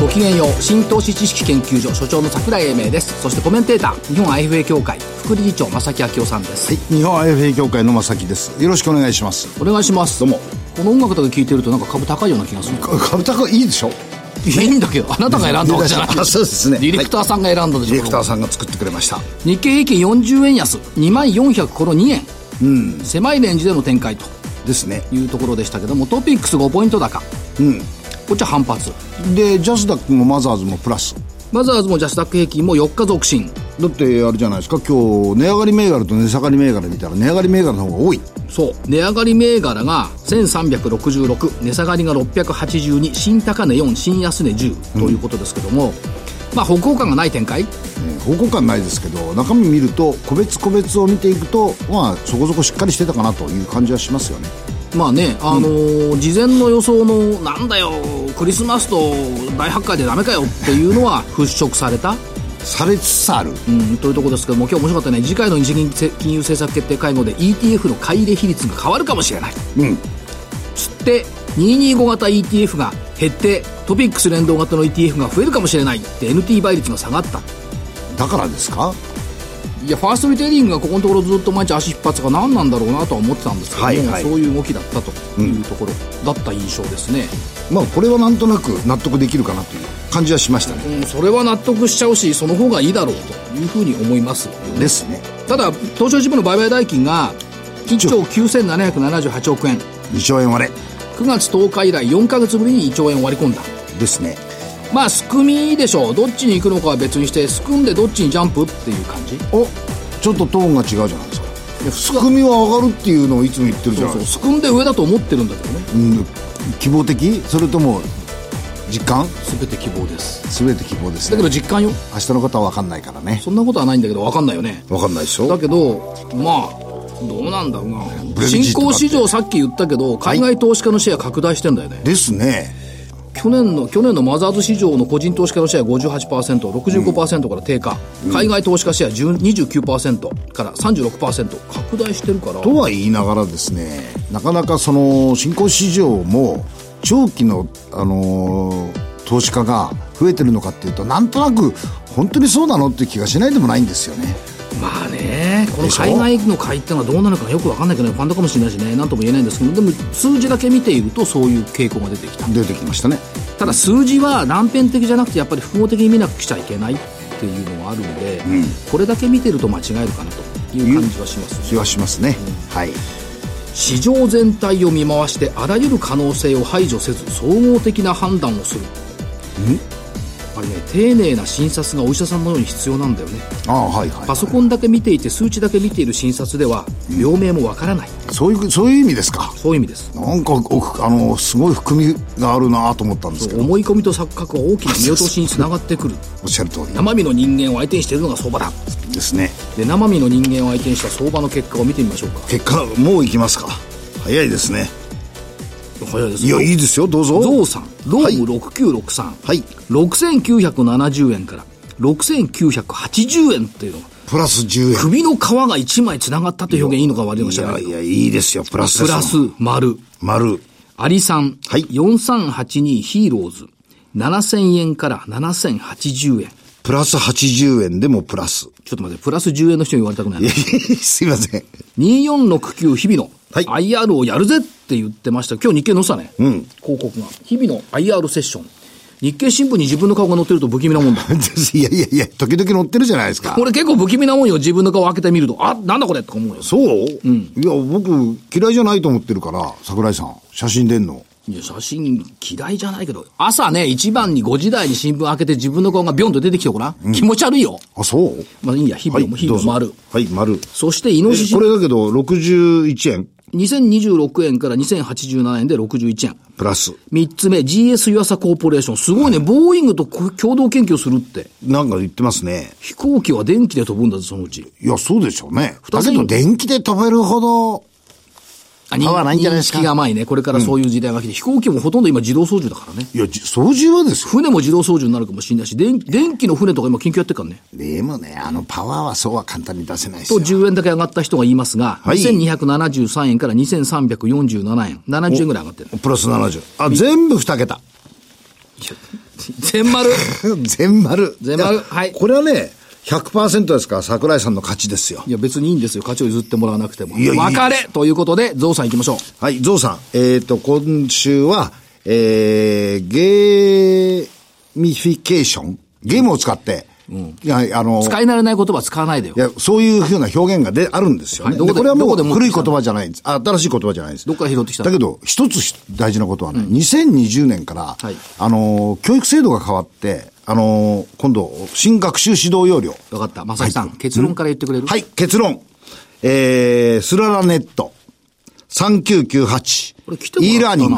ごきげんよう新投資知識研究所所長の桜井英明です。そしてコメンテーター日本 IFA 協会副理事長正木明夫さんです、はい、日本 IFA 協会の正木です。よろしくお願いします。お願いします。どうも。この音楽だけ聴いてるとなんか株高いような気がする。株高いいでしょ？いやいいんだけどあなたが選んだわけじゃない。あそうですね。ディレクターさんが選んだでしょ、ディレクターさんが作ってくれました。日経平均40円安。2万400この2円、うん、狭いレンジでの展開と。ですね。いうところでしたけどもトピックス5ポイント高。うんこっちは反発。でジャスダックもマザーズもプラス。マザーズもジャスダック平均も4日続伸。だってあれじゃないですか。今日値上がり銘柄と値下がり銘柄見たら値上がり銘柄の方が多い。そう。値上がり銘柄が1366値下がりが682新高値4新安値10ということですけども、まあ方向感がない展開。ね方向感ないですけど中身見ると個別個別を見ていくとまあそこそこしっかりしてたかなという感じはしますよねまあね、あのー事前の予想のなんだよクリスマスと大発会でダメかよっていうのは 払拭された？されつつある。うん、というところですけども今日面白かったね。次回の日銀金融政策決定会合で ETF の買い入れ比率が変わるかもしれない。うん。つって225型 ETF が減ってトピックス連動型の ETF が増えるかもしれないって NT 倍率が下がった。だからですか？いやファーストリテイリングがここのところずっと毎日足引っ張ってたから何なんだろうなとは思ってたんですけども、はいはい。そういう動きだったというところだった印象ですね、まあこれはなんとなく納得できるかなという感じはしましたね。うん、それは納得しちゃうしその方がいいだろうというふうに思いますですね。ただ東証一部の売買代金が1兆9778億円。2兆円割れ。9月10日以来4ヶ月ぶりに1兆円割り込んだ。ですねまあすくみでしょう。どっちに行くのかは別にしてすくんでどっちにジャンプっていう感じ。おちょっとトーンが違うじゃないですか。いや仕組みは上がるっていうのをいつも言ってるじゃそうないですか。そうすくんで上だと思ってるんだけどね。うん希望的？それとも実感？全て希望です。全て希望ですだけどね実感よ。明日の方は分かんないからね。そんなことはないんだけど分かんないよね。分かんないでしょ。だけどまあどうなんだろうな。新興市場さっき言ったけど海外投資家のシェア拡大してんだよね、ですね去年の去年のマザーズ市場の個人投資家のシェア 58%65% から低下、海外投資家シェア10 29%から36%拡大してるから。とは言いながらですねなかなかその新興市場も長期の、あのー投資家が増えてるのかっていうとなんとなく本当にそうなのっていう気がしないでもないんですよねまあねこの海外の買いってのはどうなのかよく分かんないけどねファンドかもしれないしねなんとも言えないんですけどでも数字だけ見ているとそういう傾向が出てきた。出てきましたね。ただ数字は断片的じゃなくてやっぱり複合的に見なくちゃいけないっていうのがあるので、これだけ見てると間違えるかなという感じはします気はしますね、はい市場全体を見回してあらゆる可能性を排除せず総合的な判断をするあれね丁寧な診察がお医者さんのように必要なんだよね。ああはいはいパソコンだけ見ていて数値だけ見ている診察では病名もわからない、そういうそういう意味ですか？そういう意味です。なんか奥あのすごい含みがあるなと思ったんですけど。思い込みと錯覚は大きな見落としにつながってくる。おっしゃる通り。生身の人間を相手にしているのが相場だ。ですね。で生身の人間を相手にした相場の結果を見てみましょうか。結果もういきますか。早いですね早いですいやいいですよどうぞ。ゾウさんローム6963、はい。6970円から6980円っていうのがプラス10円。首の皮が1枚つながったという表現いいのか悪いのか知いらないけど。やいやいいですよ。プラスプラス丸。丸。アリさん、はい。4382ヒーローズ。7000円から7080円プラス80円でもプラスちょっと待ってプラス10円の人に言われたくないなすいません2469日々のはい IR をやるぜって言ってました。今日日経載せたね。ん広告が。日々の IR セッション。日経新聞に自分の顔が載ってると不気味なもんだ。いやいやいや時々乗ってるじゃないですかこれ結構不気味なもんよ。自分の顔を開けてみると。あ、なんだこれとか思うよ。そう、いや僕嫌いじゃないと思ってるから桜井さん写真出んの写真嫌いじゃないけど、朝ね、一番に5時台に新聞開けて自分の顔がビョンと出てきてごらん。気持ち悪いよ。あそう？まあいいや、日々の、日々の丸。はい丸そして、イノシシえこ。れだけど61円2026円から2087円で61円。プラス三つ目、GS ユアサコーポレーション。すごいね、ボーイングと共同研究するって。なんか言ってますね飛行機は電気で飛ぶんだぞ、そのうち。いやそうでしょうねだ二つにけど電気で飛べるほどパワーないんじゃないですか？認識が甘いね。これからそういう時代が来て、飛行機もほとんど今自動操縦だからね。いや、じ操縦はですよ。船も自動操縦になるかもしれないし、電電気の船とか今緊急やってるからね。でもね、あのパワーはそうは簡単に出せないとよ。10円だけ上がった人が言いますが、はい2273円から2347円、70円ぐらい上がってる。プラス70。あ、全部2桁。全丸。全丸。全丸はいこれはね、100%ですか？ら、桜井さんの勝ちですよ。いや別にいいんですよ。勝ちを譲ってもらわなくても。いや別れということで、ゾウさん行きましょう。はい、ゾウさん。えっ、と、今週は、えー、ゲーミフィケーション？ゲームを使って、いや、あの、使い慣れない言葉使わないでよい。や、そういうふうな表現がであるんですよね。はいどこれはもう古い言葉じゃないんです。あ新しい言葉じゃないんです。どっから拾ってきたの？だけど、一つ大事なことはね、2020年から、はいあのー、教育制度が変わって、あのー、今度、新学習指導要領。わかった。まさきさん、結論から言ってくれる？はい、結論。えー、スララネット。3998。これ来ても e ラーニング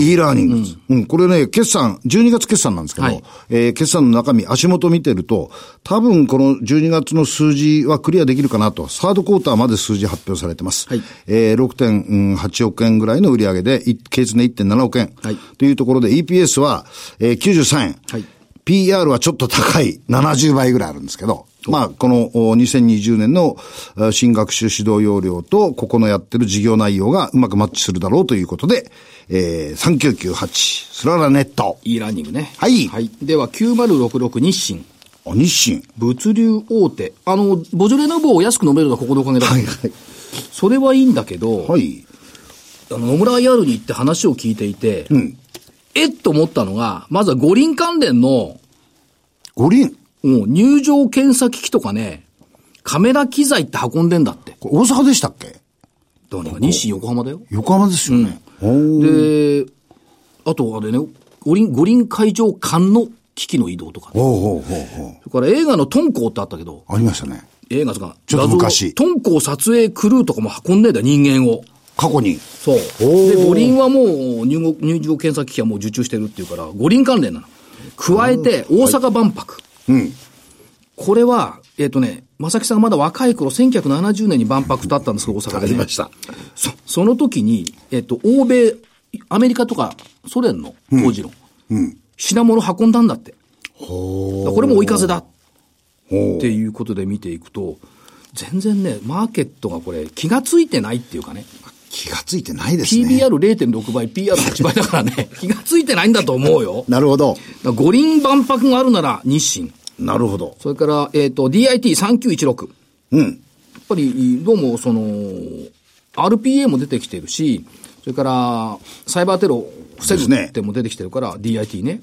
e ラーニングです。うん、これね、決算、12月決算なんですけど、はいえー決算の中身、足元見てると、多分この12月の数字はクリアできるかなと、サードクォーターまで数字発表されてます。はいえー、6.8億円ぐらいの売り上げで、い計値ね1.7億円。はいというところで、EPS は、えー、93円。はい PR はちょっと高い、70倍ぐらいあるんですけど、まあ、このお2020年のあ新学習指導要領と、ここのやってる事業内容がうまくマッチするだろうということで、えー、3998、スララネット、e ラーニングね。はいはい。では、9066日清。お日清。物流大手。あの、ボジョレ・ヌーボーを安く飲めるのはここのおかげだはいはい。それはいいんだけど、はい。あの野村 IR に行って話を聞いていて、えっと思ったのが、まずは五輪関連の、五輪？もう入場検査機器とかね、カメラ機材って運んでんだって。これ大阪でしたっけ？どうにか日清横浜だよ。横浜ですよね。おーで、あとあれね、五輪、五輪会場間の機器の移動とかね。ほうほうほうほう。それから映画のトンコーってあったけど、ありましたね。映画とか、ちょっと昔画像トンコー撮影クルーとかも運んでんだよ、人間を。過去に。そう。ーで、五輪はもう入国入場検査機器はもう受注してるっていうから、五輪関連なの。加えて、大阪万博。うん。これは、えっ、とね、正木さんがまだ若い頃、1970年に万博とあったんですけど、大阪で、ね。た。そその時に、えっ、と、欧米、アメリカとかソ連の当時の、品物運んだんだって。これも追い風だっていうことで見ていくと、全然ね、マーケットがこれ気がついてないっていうかね、気がついてないですね。PBR0.6 倍、PR8 倍だからね、気がついてないんだと思うよ。なるほど。五輪万博があるなら日清。なるほど。それから、えっ、と、DIT3916。うん。やっぱり、どうも、その、RPA も出てきてるし、それから、サイバーテロを防ぐっても出てきてるから、DIT ね。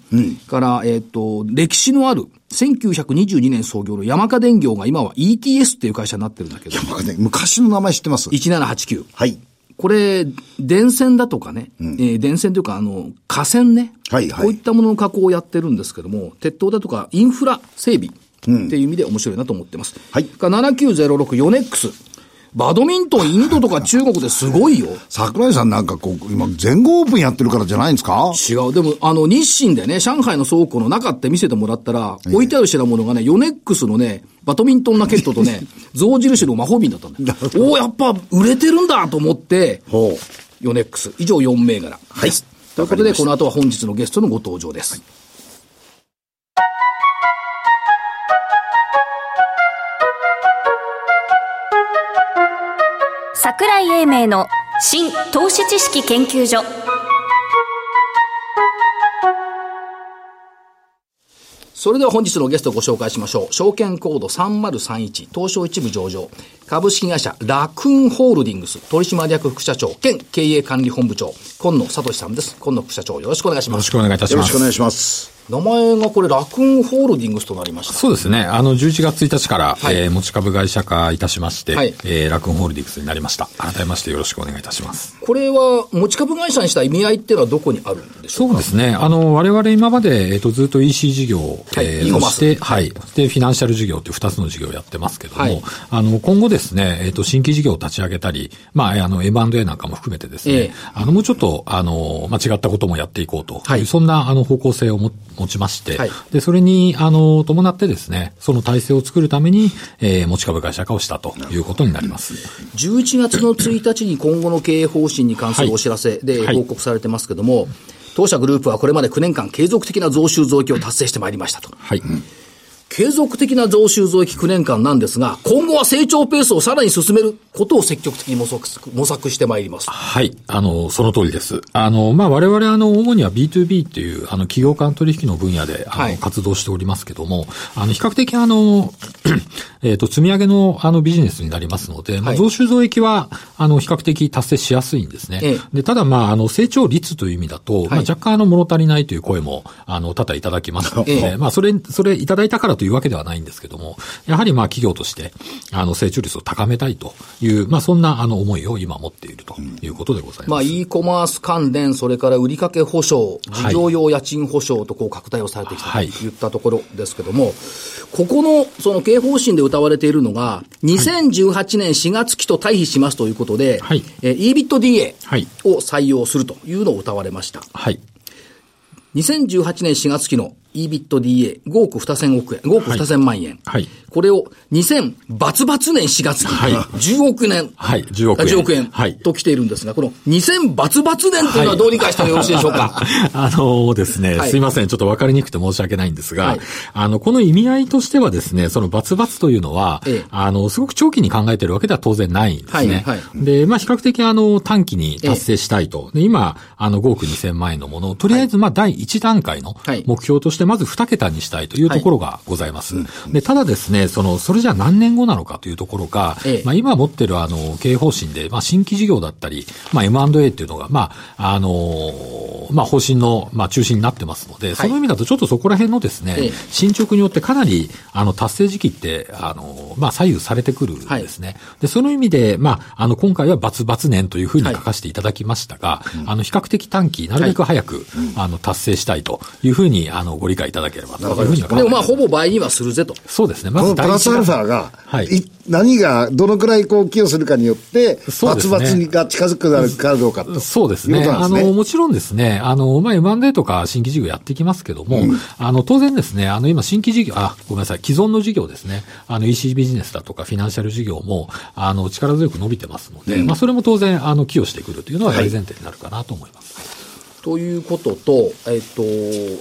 から、えっ、と、歴史のある、1922年創業の山家電業が今は ETS っていう会社になってるんだけど、なんかね昔の名前知ってます？1789。はい。これ、電線だとかね、えー電線というか、あの、河川ね、はいはいこういったものの加工をやってるんですけども、鉄塔だとかインフラ整備っていう意味で面白いなと思ってます。はいから7906ヨネックス。バドミントン、インドとか中国ですごいよ。桜井さんなんかこう、今、全豪オープンやってるからじゃないんですか？違う。でも、あの、日清でね、上海の倉庫の中って見せてもらったら、置いてある品物がね、ヨネックスのね、バドミントンラケットとね、象印の魔法瓶だったんだよ。おおやっぱ売れてるんだと思って、ほう。ヨネックス。以上4銘柄。はい。ということで、この後は本日のゲストのご登場です。桜井英明の新投資知識研究所それでは本日のゲストをご紹介しましょう。証券コード3031、東証一部上場、株式会社ラクーンホールディングス取締役副社長兼経営管理本部長、今野聡さんです。今野副社長、よろしくお願いします。よろしくお願いいたします。よろしくお願いします。名前がこれラクーンホールディングスとなりました。そうですね。あの、11月1日から、はいえー持ち株会社化いたしまして、はいえーラクーンホールディングスになりました。改めましてよろしくお願いいたします。これは持ち株会社にした意味合いっていうのはどこにあるんでしょうか？そうですね。あの、我々今まで、えっ、と、ずっと EC 事業、はいえ e そして、はい。そして、フィナンシャル事業という二つの事業をやってますけども、はいあの、今後ですね、えっ、と、新規事業を立ち上げたり、まあ、あの、M&A なんかも含めてですね、ええあの、もうちょっと、あの、まあ、違ったこともやっていこうという、はいそんな、あの、方向性をも持持ちまして、はいで、それに、あの、伴ってですね、その体制を作るために、えー持ち株会社化をしたということになります。11月の1日に今後の経営方針に関するお知らせではい報告されてますけども、当社グループはこれまで9年間継続的な増収増益を達成してまいりましたと。はい。継続的な増収増益9年間なんですが、今後は成長ペースをさらに進めることを積極的に模索模索してまいります。はい。あの、その通りです。あの、まあ、我々、あの、主には B2B っていう、あの、企業間取引の分野で、あの、はい活動しておりますけども、あの、比較的、あの、えっと、積み上げの、あの、ビジネスになりますので、まあ、はい増収増益は、あの、比較的達成しやすいんですね。ええで、ただ、まあ、あの、成長率という意味だと、まあ、はい若干、あの、物足りないという声も、あの、多々いただきますので、ええまあ、それ、それいただいたからというわけではないんですけども、やはり、まあ、企業として、あの、成長率を高めたいという、まあ、そんな、あの、思いを今持っているということでございます。まあ、e コマース関連、それから売掛保証、事業用家賃保証とこう拡大をされてきたとはいいったところですけども、ここの、その経営方針で謳われているのが、2018年4月期と対比しますということで、はいえー EBITDA はいを採用するというのを謳われました。はい。2018年4月期の EBITDA5 億2000億円、5億2000万円。はいこれを2000バツバツ年4月期、はい10億年。はい10億円10億円はいと来ているんですが、この2000バツバツ年というのはどう理解したらよろしいでしょうか？あのですね、はいすいません。ちょっと分かりにくくて申し訳ないんですが、はいあの、この意味合いとしてはですね、そのバツバツというのは、ええあの、すごく長期に考えているわけでは当然ないんですね。はいはいで、まあ、比較的あの、短期に達成したいと。で、今、あの、5億2000万円のものを、とりあえず、まあ、第1段階のはい目標として、まず2桁にしたいというところがございます。で、ただですね、その、それじゃあ何年後なのかというところが、ええ。まあ、今持ってるあの、経営方針で、まあ、新規事業だったり、まあ、M&A っていうのが、まあ、あのまあ、方針の、まあ、中心になってますので、その意味だとちょっとそこら辺のですね、ええ。進捗によってかなり、あの、達成時期って、あのまあ、左右されてくるんですね。で、その意味で、まあ、あの、今回はバツバツ年というふうに書かせていただきましたが、あの、比較的短期、なるべく早く、あの、達成したいというふうに、あの、ご理解いただければというふうには考えでもまあ、ほぼ倍にはするぜと。そうですね。まこずプラスアルフ段ァが、はい。い何が、どのくらいこう寄与するかによって、バツそうですねバツが近づくなるかどうかと。そうですね。すね。の、もちろんですね、あの、まあ、M&A とか新規事業やっていきますけども、あの、当然ですね、あの、今新規事業、あ、ごめんなさい、既存の事業ですね、あの、EC ビジネスだとかフィナンシャル事業も、あの、力強く伸びてますので、まあ、それも当然、あの、寄与してくるというのは大前提になるかなと思います。ということと、えっと、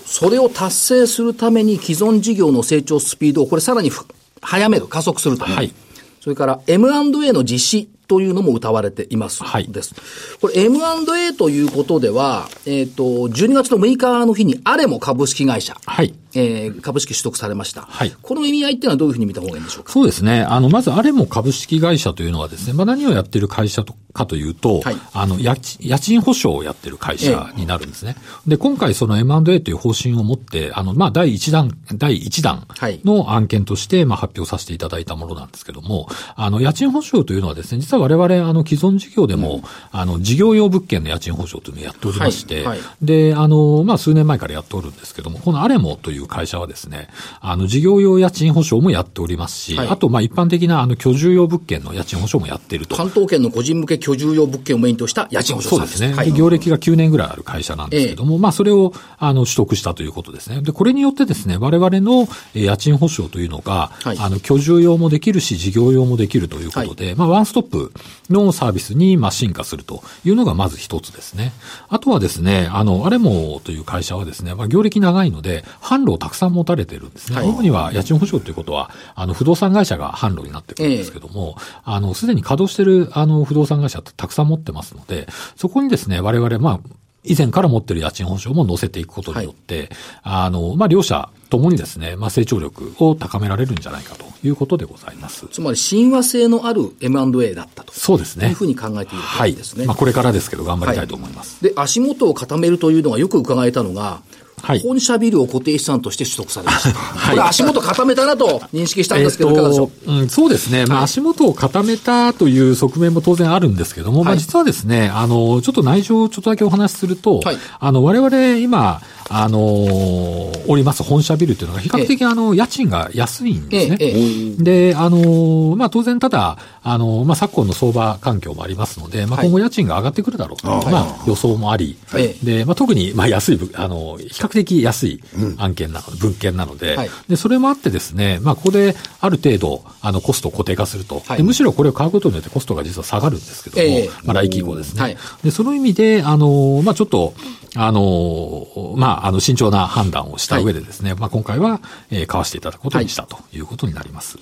それを達成するために既存事業の成長スピードをこれさらにふ早める、加速すると。はい。それから M&A の実施というのも謳われています。はいです。これ M&A ということでは、えっ、と、12月の6日の日にアレモ株式会社、はい。えー株式取得されました。はい。この意味合いっていうのはどういうふうに見た方がいいんでしょうか？そうですね。あの、まず、あれも株式会社というのはですね、まあ、何をやってる会社とかというと、はい。あの、家賃、家賃保証をやってる会社になるんですね。で、今回その M&A という方針を持って、あの、まあ、第一弾、第一弾はい。の案件として、まあ、発表させていただいたものなんですけども、あの、家賃保証というのはですね、実は我々、あの、既存事業でも、あの、事業用物件の家賃保証というのをやっておりまして、はい。はい。で、あの、まあ、数年前からやっておるんですけども、このアレモという会社はですね、あの、事業用家賃保証もやっておりますし、はいあと、まあ、一般的な、あの、居住用物件の家賃保証もやっていると。関東圏の個人向け居住用物件をメインとした家賃保証。そうですね。はいで業歴が9年ぐらいある会社なんですけども、まあ、それを、あの、取得したということですね。で、これによってですね、我々のえー家賃保証というのが、はいあの、居住用もできるし、事業用もできるということで、まあ、ワンストップのサービスに、まあ、進化するというのがまず一つですね。あとはですね、あの、アレモという会社はですね、まあ、業歴長いので、販路をたくさん持たれてるんですね。はい主には家賃保証ということは、あの、不動産会社が販路になってくるんですけども、あの、すでに稼働してる、あの、不動産会社ってたくさん持ってますので、そこにですね、我々、まあ、以前から持ってる家賃保証も乗せていくことによって、あの、まあ、両者ともにですね、まあ、成長力を高められるんじゃないかということでございます。つまり親和性のある M&A だったと。そうですね。いうふうに考えているはいわけですね。まあ、これからですけど、頑張りたいと思います。で、足元を固めるというのがよく伺えたのが、はい。本社ビルを固定資産として取得されました。これ足元固めたなと認識したんですけど、いかがでしょう？えっとうん、そうですね。まあ、足元を固めたという側面も当然あるんですけども、まあ、はい実はですね、あの、ちょっと内情をちょっとだけお話しすると、はい。あの、我々今、あのおります本社ビルというのが比較的、あの、家賃が安いんですね。えええで、あのまあ、当然ただ、あのまあ、昨今の相場環境もありますので、まあ、はい。今後家賃が上がってくるだろうという、まあ、予想もあり、えで、まあ、特に、まあ、安いぶ、あの、比較較的安い案件なの、文献なので、はい、で、それもあってですね、まあ、ここである程度、あの、コストを固定化すると、はい、むしろこれを買うことによってコストが実は下がるんですけども、えー、まあ、来期以降ですね。はい、で、その意味で、あの、まあ、ちょっと、あの、まあ、あの、慎重な判断をした上でですね、まあ、今回は、えー、買わせていただくことにしたということになります。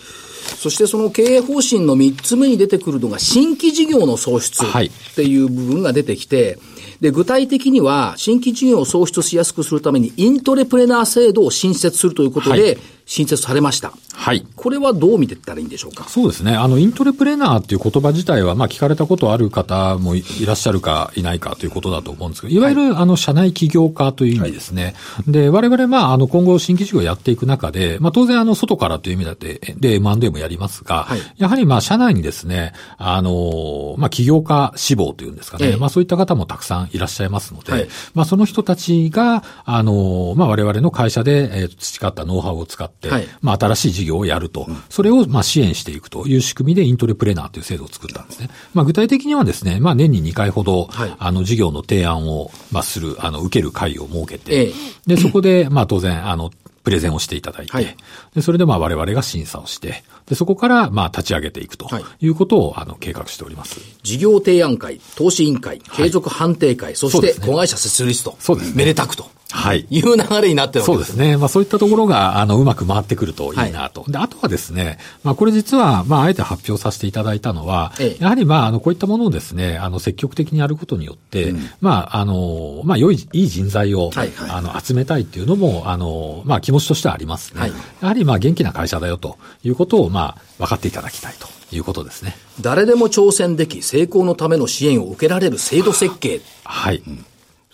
そしてその経営方針の3つ目に出てくるのが、新規事業の創出っていう部分が出てきて、で、具体的には、新規事業を創出しやすくするために、イントレプレナー制度を新設するということで、はい新設されました。はい。これはどう見ていったらいいんでしょうか？そうですね。あの、イントレプレナーっていう言葉自体は、まあ、聞かれたことある方もいらっしゃるかいないかということだと思うんですけど、いわゆる、はい、あの、社内起業家という意味ですね。はい、で、我々、まあ、あの、今後新規事業をやっていく中で、まあ、当然、あの、外からという意味だって、で、M&A もやりますが、はい、やはり、まあ、社内にですね、あの、まあ、起業家志望というんですかね、ええ、まあ、そういった方もたくさんいらっしゃいますので、はい、まあ、その人たちが、あの、まあ、我々の会社で、えー、培ったノウハウを使って、まあ、新しい事業をやると、それをまあ支援していくという仕組みでイントレプレナーという制度を作ったんですね。まあ、具体的にはですね、まあ、年に2回ほど、はい、あの事業の提案をまあする、あの受ける会を設けて、ええ、で、そこでまあ当然、あの、プレゼンをしていただいて、はい、でそれでまあ我々が審査をして、でそこからまあ立ち上げていくとい。うことを、あの計画しております。事業提案会、投資委員会、継続判定会、そして子会社設立と、そうですね、めでたくと。はい。いう流れになってるわけです、ね、そうですね。まあそういったところが、あの、うまく回ってくるといいなと。はい、で、あとはですね、まあこれ実は、まああえて発表させていただいたのは、ええ、やはりまあ、あの、こういったものをですね、あの、積極的にやることによって、うん、まあ、あの、まあ、良い、いい人材を、はいはい、あの、集めたいっていうのも、あの、まあ気持ちとしてはありますね。はい、やはりまあ元気な会社だよということを、まあ、分かっていただきたいと。いうことですね。誰でも挑戦でき、成功のための支援を受けられる制度設計。はい。うん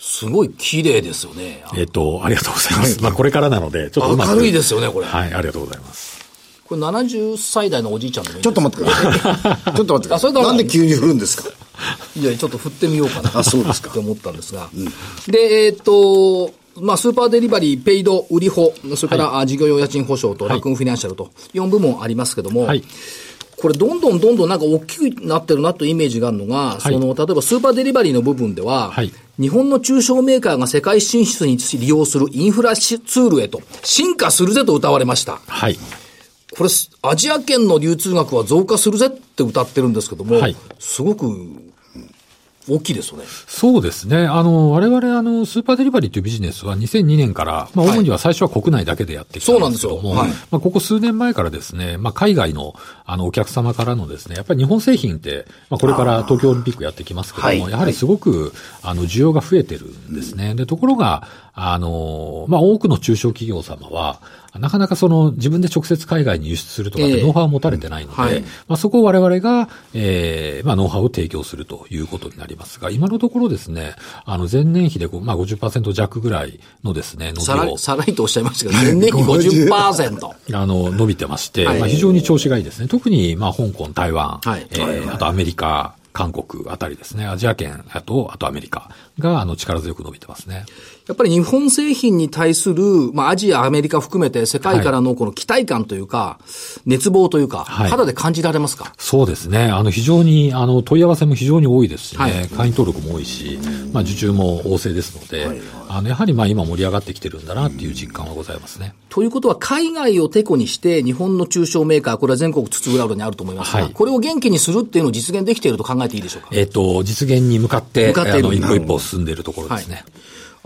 すごい綺麗ですよね。えっ、と、ありがとうございます。まあ、これからなので、ちょっと明るいですよね、これ。はい、ありがとうございます。これ70歳代のおじいちゃんでもいいちょっと待ってください。ちょっと待ってください。なんで急に振るんですか？いや、ちょっと振ってみようかな。あ、そうですか。って思ったんですが。うん、で、えっ、と、まあ、スーパーデリバリー、 Paid、URIHO、それから、はい、事業用家賃保証と、ラクーンフィナンシャルと、4部門ありますけども、はいこれ、どんどんどんどんなんか大きくなってるなというイメージがあるのが、はい、その、例えばスーパーデリバリーの部分では、はい、日本の中小メーカーが世界進出に利用するインフラツールへと進化するぜと歌われました。はい。これ、アジア圏の流通額は増加するぜって歌ってるんですけども、はい、すごく大きいですよね。そうですね。あの、我々、あの、スーパーデリバリーというビジネスは2002年から、まあ、主には最初は国内だけでやってきたんですけども、はい、まあ、ここ数年前からですね、まあ、海外の、あの、お客様からのですね、やっぱり日本製品って、まあ、これから東京オリンピックやってきますけども、やはりすごく、あの、需要が増えてるんですね。で、ところが、あの、まあ、多くの中小企業様は、なかなかその自分で直接海外に輸出するとかってノウハウを持たれてないので、えーはい、まあ、そこを我々が、えー、まあ、ノウハウを提供するということになりますが、今のところですね、あの、前年比でまあ50%弱ぐらいのですね、伸びを。さらにとおっしゃいましたけど、前年比50%。あの、伸びてまして、はい、まあ、非常に調子がいいですね。特に、まあ、香港、台湾、はい、えー、あとアメリカ、韓国あたりですね、アジア圏、あと、あとアメリカが、あの、力強く伸びてますね。やっぱり日本製品に対する、まあ、アジア、アメリカ含めて世界からのこの期待感というか、はい、熱望というか、はい、肌で感じられますか？そうですね。あの、非常に、あの、問い合わせも非常に多いですしね、はい、会員登録も多いし、まあ、受注も旺盛ですので、はい、あの、やはりまあ、今盛り上がってきてるんだなっていう実感はございますね。ということは、海外をてこにして、日本の中小メーカー、これは全国津々浦々にあると思いますが、これを元気にするっていうのを実現できていると考えていいでしょうか？えっ、と、実現に向かって、向かって一歩一歩進んでいるところですね。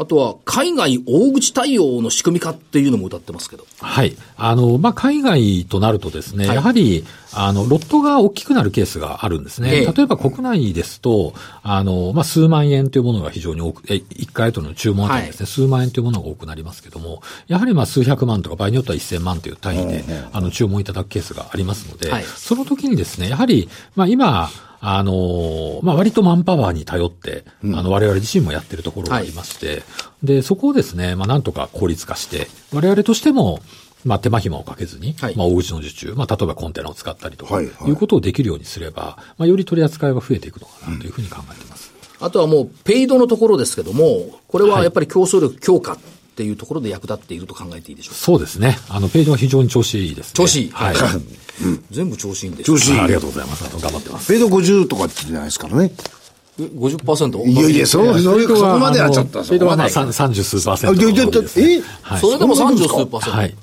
あとは、海外大口対応の仕組み化っていうのも歌ってますけど。はい。あの、まあ、海外となるとですね、はい、やはり、あの、ロットが大きくなるケースがあるんですね。ええ、例えば国内ですと、あの、まあ、数万円というものが非常に多く、え、1回との注文あたりですね、はい、数万円というものが多くなりますけども、やはりまあ、数百万とか場合によっては1000万という単位で、あの、注文いただくケースがありますので、はい、その時にですね、やはり、まあ、今、あの、まあ、割とマンパワーに頼って、うん、あの、我々自身もやってるところがありまして、はい、で、そこをですね、まあ、なんとか効率化して、我々としても、まあ、手間暇をかけずに、はい、まあ、大口の受注、まあ、例えばコンテナを使ったりとか、はいはい、いうことをできるようにすれば、まあ、より取り扱いは増えていくのかなというふうに考えています。うん、あとはもう、ペイドのところですけども、これはやっぱり競争力強化っていうところで役立っていると考えていいでしょうか？そうですね。あの、ペイドは非常に調子いいです、ね、調子いい。はい。全部調子いいんです調子いい。ありがとうございます。頑張ってます。ペイド50とかってじゃないですからね。50%? いやいや、そう、そこまではちょっと。スピードはまあ30数パーセント、えはい、それでも30数パーセント。はい。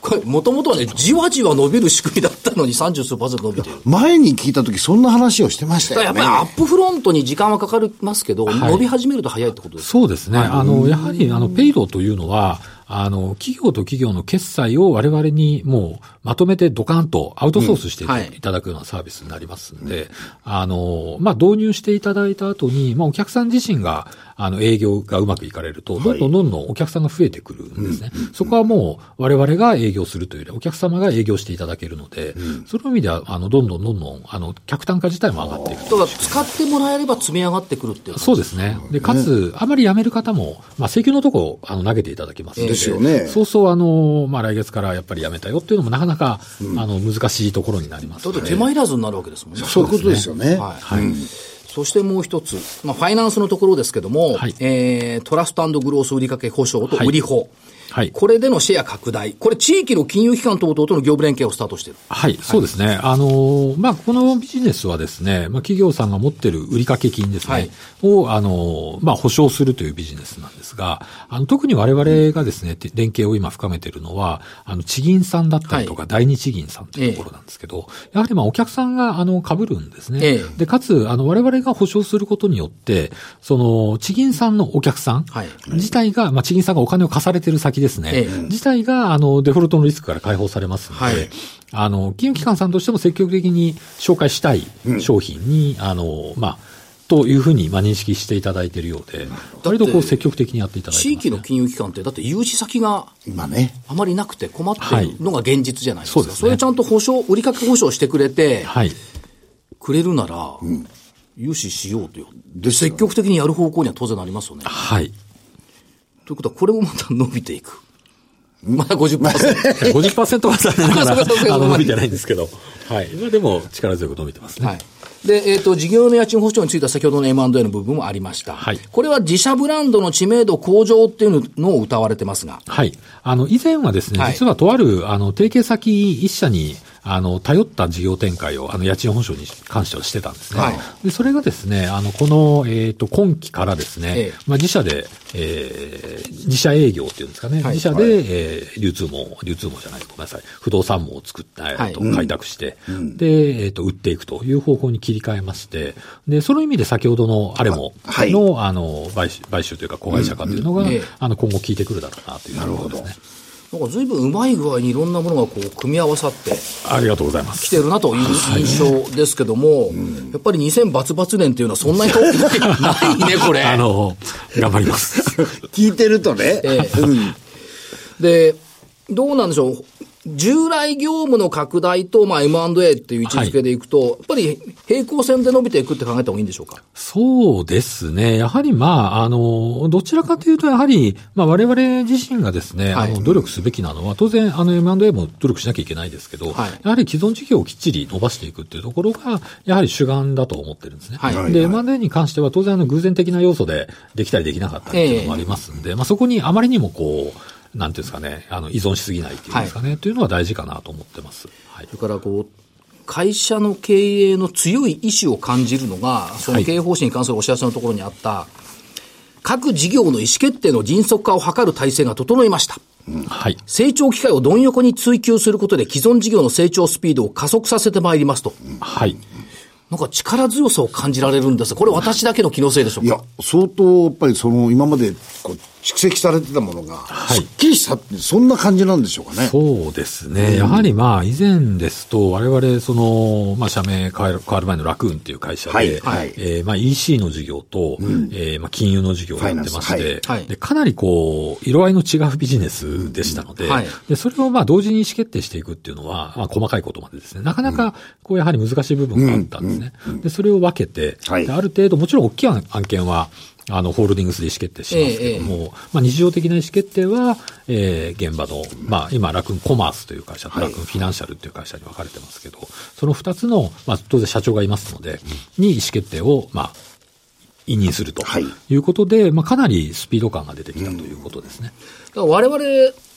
これ、もともとはね、じわじわ伸びる仕組みだったのに30数パーセント伸びてる。前に聞いたとき、そんな話をしてましたよね。やっぱりアップフロントに時間はかかりますけど、はい、伸び始めると早いってことですそうですね。あの、やはり、あの、ペイロというのは、あの、企業と企業の決済を我々にもうまとめてドカンとアウトソースしていただくようなサービスになりますんで、うんはい、あの、まあ、導入していただいた後に、まあ、お客さん自身が、あの、営業がうまくいかれると、どんどんどんどんお客さんが増えてくるんですね。はい、そこはもう我々が営業するというより、お客様が営業していただけるので、うん、その意味では、あの、どんどんどんどん、あの、客単価自体も上がっていく。だから、使ってもらえれば積み上がってくるっていう。そうですね。で、かつ、あまり辞める方も、まあ、請求のとこ、あの、投げていただけますので。ですよね。そうそう、あの、まあ、来月からやっぱり辞めたよっていうのもなかなか、うん、あの、難しいところになります、ね。だって手間いらずになるわけですもんね。そういうことですよね。はい。はい、そしてもう一つ、まあ、ファイナンスのところですけども、はい、えー、トラストグロース売掛保証と売り法。はいはい。これでのシェア拡大。これ地域の金融機関等々との業務連携をスタートしている。はい、そうですね。あの、まあ、このビジネスはですね、まあ、企業さんが持ってる売掛金ですね、はい、を、あの、まあ、保証するというビジネスなんですが、あの、特に我々がですね、連携を今深めているのは、あの、地銀さんだったりとか、第二地銀さんというところなんですけど、やはりまあ、お客さんが、あの、被るんですね。えで、かつ、あの、我々が保証することによって、その、地銀さんのお客さん自体が、まあ、地銀さんがお金を貸されてる先ですね、え自体が、あの、デフォルトのリスクから解放されますので、はい、あの、金融機関さんとしても積極的に紹介したい商品に、うん、あの、まあ、というふうに、まあ、認識していただいているようで、割とこう積極的にやっていただいて、ね、地域の金融機関って、だって融資先が今ね、あまりなくて困ってるのが現実じゃないですか。はい、そ、ね、それちゃんと保証、売掛保証してくれて、はい、くれるなら、うん、融資しようとよ。で、積極的にやる方向には当然なりますよね。はい。ということは、これもまた伸びていく。まだ50%。50% は残念ながら、あの、伸びてないんですけど。はい。まあでも、力強く伸びてますね。はい。で、えっ、ー、と、事業の家賃保証については先ほどの M&A の部分もありました。はい。これは自社ブランドの知名度向上っていうのを謳われてますが。はい。あの、以前はですね、実はとある、あの、提携先一社に、あの、頼った事業展開を、あの、家賃保証に関してはしてたんですね。はい、で、それがですね、あの、この、えっ、ー、と、今期からですね、ええ、まあ、自社で、えー、自社営業っていうんですかね、はい、自社で、はい、えー、流通網、流通網じゃないごめんなさい、不動産網を作った、えー、と、開拓して、うん、で、えっ、ー、と、売っていくという方向に切り替えまして、で、その意味で先ほどのあれもの、あの、買収、買収というか、子会社化というのが、うん。うん、あの、今後効いてくるだろうなというところですね。なんか随分うまい具合にいろんなものがこう組み合わさってありがとうございます。来てるなという印象ですけども、やっぱり2000バツバツ年っていうのはそんなに遠くないね これ。あの頑張ります。聞いてるとね、えー、でどうなんでしょう？従来業務の拡大と、まあ、M&A っていう位置づけでいくと、はい、やっぱり平行線で伸びていくって考えた方がいいんでしょうか？そうですね。やはり、まあ、あの、どちらかというと、やはり、まあ、我々自身がですね、はい、あの、努力すべきなのは、当然、あの、M&A も努力しなきゃいけないですけど、はい、やはり既存事業をきっちり伸ばしていくっていうところが、やはり主眼だと思ってるんですね。はい、で、M&A に関しては、当然、あの、偶然的な要素でできたりできなかったりっていうのもありますんで、えー、まあ、そこにあまりにもこう、なんていうんですかね、あの依存しすぎないっていうんですかね、はい、というのは大事かなと思ってます。はい、それからこう会社の経営の強い意志を感じるのが、その経営方針に関するお知らせのところにあった、はい、各事業の意思決定の迅速化を図る体制が整いました。はい、成長機会をどん横に追求することで既存事業の成長スピードを加速させてまいりますと。はい。なんか力強さを感じられるんですこれ私だけの気のせいでしょうか？いや、相当やっぱりその今までこう蓄積されてたものが、すっきりしたって、そんな感じなんでしょうかね。そうですね。やはりまあ、以前ですと、我々、その、まあ、社名変わる変わる前のラクーンっていう会社で、はいはい、えー、まあ、EC の事業と、うん、えー、まあ、金融の事業をやってまして、はい、で、かなりこう、色合いの違うビジネスでしたので、うん。はい、で、それをまあ、同時に意思決定していくっていうのは、まあ、細かいことまでですね、なかなか、こう、やはり難しい部分があったんですね。で、それを分けて、はい、ある程度、もちろん大きい案件は、あの、ホールディングスで意思決定しますけども、ええ、まあ、日常的な意思決定は、えー、現場の、まあ、今、ラクンコマースという会社とラクンフィナンシャルという会社に分かれてますけど、その二つの、まあ、当然社長がいますので、に意思決定を、まあ、委任するとい。うことで、はい、まあ、かなりスピード感が出てきたということですね。うん、我々、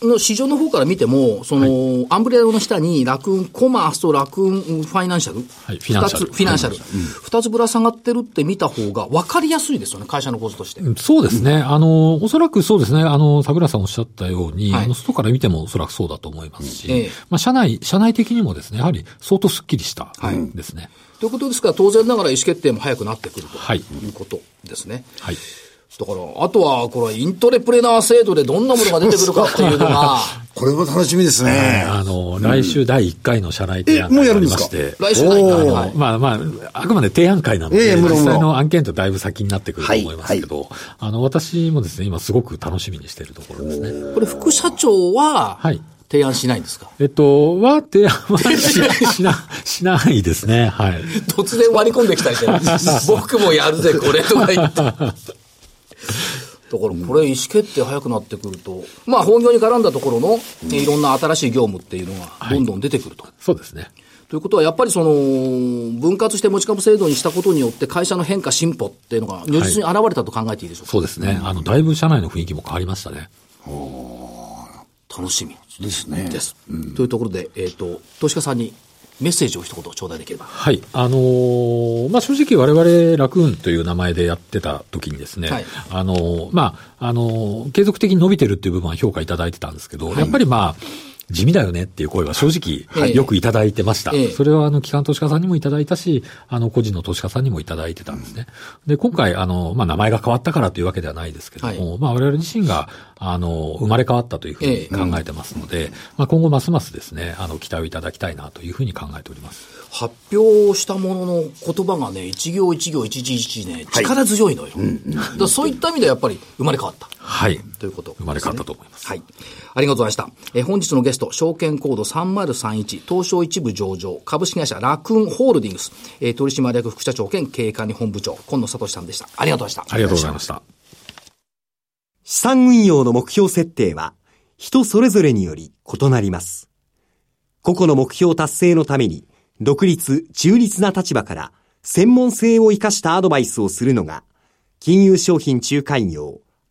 の市場の方から見ても、その、はい、アンブレラの下にラクーンコマースとラクーンファイナンシャル、はい、フィナンシャル。フィナンシャル。二つぶら下がってるって見た方が分かりやすいですよね、会社の構図として。そうですね。あの、おそらくそうですね。あの、桜さんおっしゃったように、はい、あの、外から見てもおそらくそうだと思いますし、ええ、まあ、社内、社内的にもですね、やはり相当スッキリしたですね。ということですから、当然ながら意思決定も早くなってくるということですね。はい。だから、あとは、これ、イントレプレナー制度でどんなものが出てくるかっていうのが、これも楽しみですね。あの、来週第1回の社内提案会がありまして、来週第1回、まあまあ、あくまで提案会なので、実際の案件とだいぶ先になってくると思いますけど、あの、私もですね、今すごく楽しみにしているところですね。これ、副社長は、はい。提案しないんですか？えっと、は、提案はししな、しないですね。はい。突然割り込んできたりして、僕もやるぜ、これとか言って。だからこれ意思決定早くなってくると、まあ本業に絡んだところの、いろんな新しい業務っていうのがどんどん出てくると。はい、そうですね。ということは、やっぱりその、分割して持ち株制度にしたことによって、会社の変化、進歩っていうのが、如実に現れたと考えていいでしょうか、はい、そうですね。あの、だいぶ社内の雰囲気も変わりましたね。楽しみですね。です。うん、というところで、えっ、ー、と、投資家さんにメッセージを一言頂戴できれば。はい。あのー、まあ、正直我々ラクーンという名前でやってた時にですね、はい、あのー、まあ、あのー、継続的に伸びてるっていう部分は評価いただいてたんですけど、はい、やっぱりまあ、地味だよねっていう声は正直、よくいただいてました。ええ、それはあの、機関投資家さんにもいただいたし、あの、個人の投資家さんにもいただいてたんですね。で、今回、あの、まあ、名前が変わったからというわけではないですけども、はい、まあ、我々自身が、あの、生まれ変わったというふうに考えてますので、え、まあ、今後ますますですね、あの、期待をいただきたいなというふうに考えております。発表したものの言葉がね、一行一行一字一字ね、力強いのよ。はい、だそういった意味でやっぱり生まれ変わった。はい。ということ、ね、生まれ変わったと思います。はい。ありがとうございました。え本日のゲスト、証券コード3031、東証一部上場、株式会社ラクーンホールディングス、えー、取締役副社長兼経営管理本部長、今野聡さんでした。ありがとうございました。ありがとうございました。資産運用の目標設定は、人それぞれにより異なります。個々の目標達成のために、独立、中立な立場から専門性を生かしたアドバイスをするのが、金融商品仲介業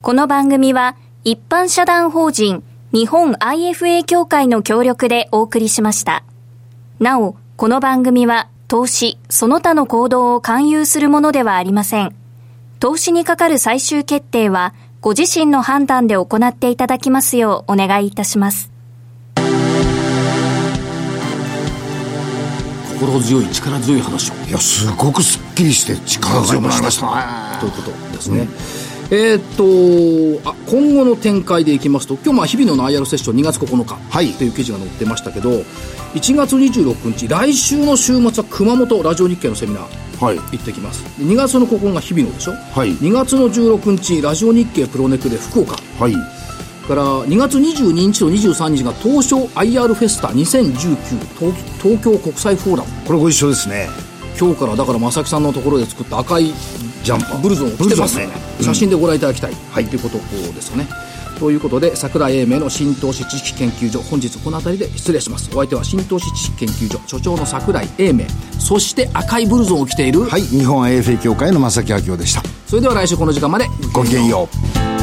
この番組は一般社団法人日本 IFA 協会の協力でお送りしました。なお、この番組は投資、その他の行動を勧誘するものではありません。投資にかかる最終決定はご自身の判断で行っていただきますようお願いいたします。心強い力強い話をいやすごくすっきりして力強くなりましたねということですね、うん、えー、っとあ今後の展開でいきますと今日まあ日々の IR セッション2月9日とい。う記事が載ってましたけど、はい、1月26日来週の週末は熊本ラジオ日経のセミナーはい、行ってきます。2月の9日日々のでしょ、はい、2月の16日ラジオ日経プロネクで福岡、はい、から2月22日と23日が東証 IR フェスタ2019東東京国際フォーラム。これご一緒ですね。今日からだから正木さんのところで作った赤いジャンパー。ブルゾンを着てますね、ね。うん、写真でご覧いただきたい、はい、ということですよね。ということで桜井英明の新投資知識研究所本日この辺りで失礼します。お相手は新投資知識研究所所長の桜井英明。そして赤いブルゾンを着ている。はい。日本 AFA 協会の正木明夫でした。それでは来週この時間まで。ごきげんよう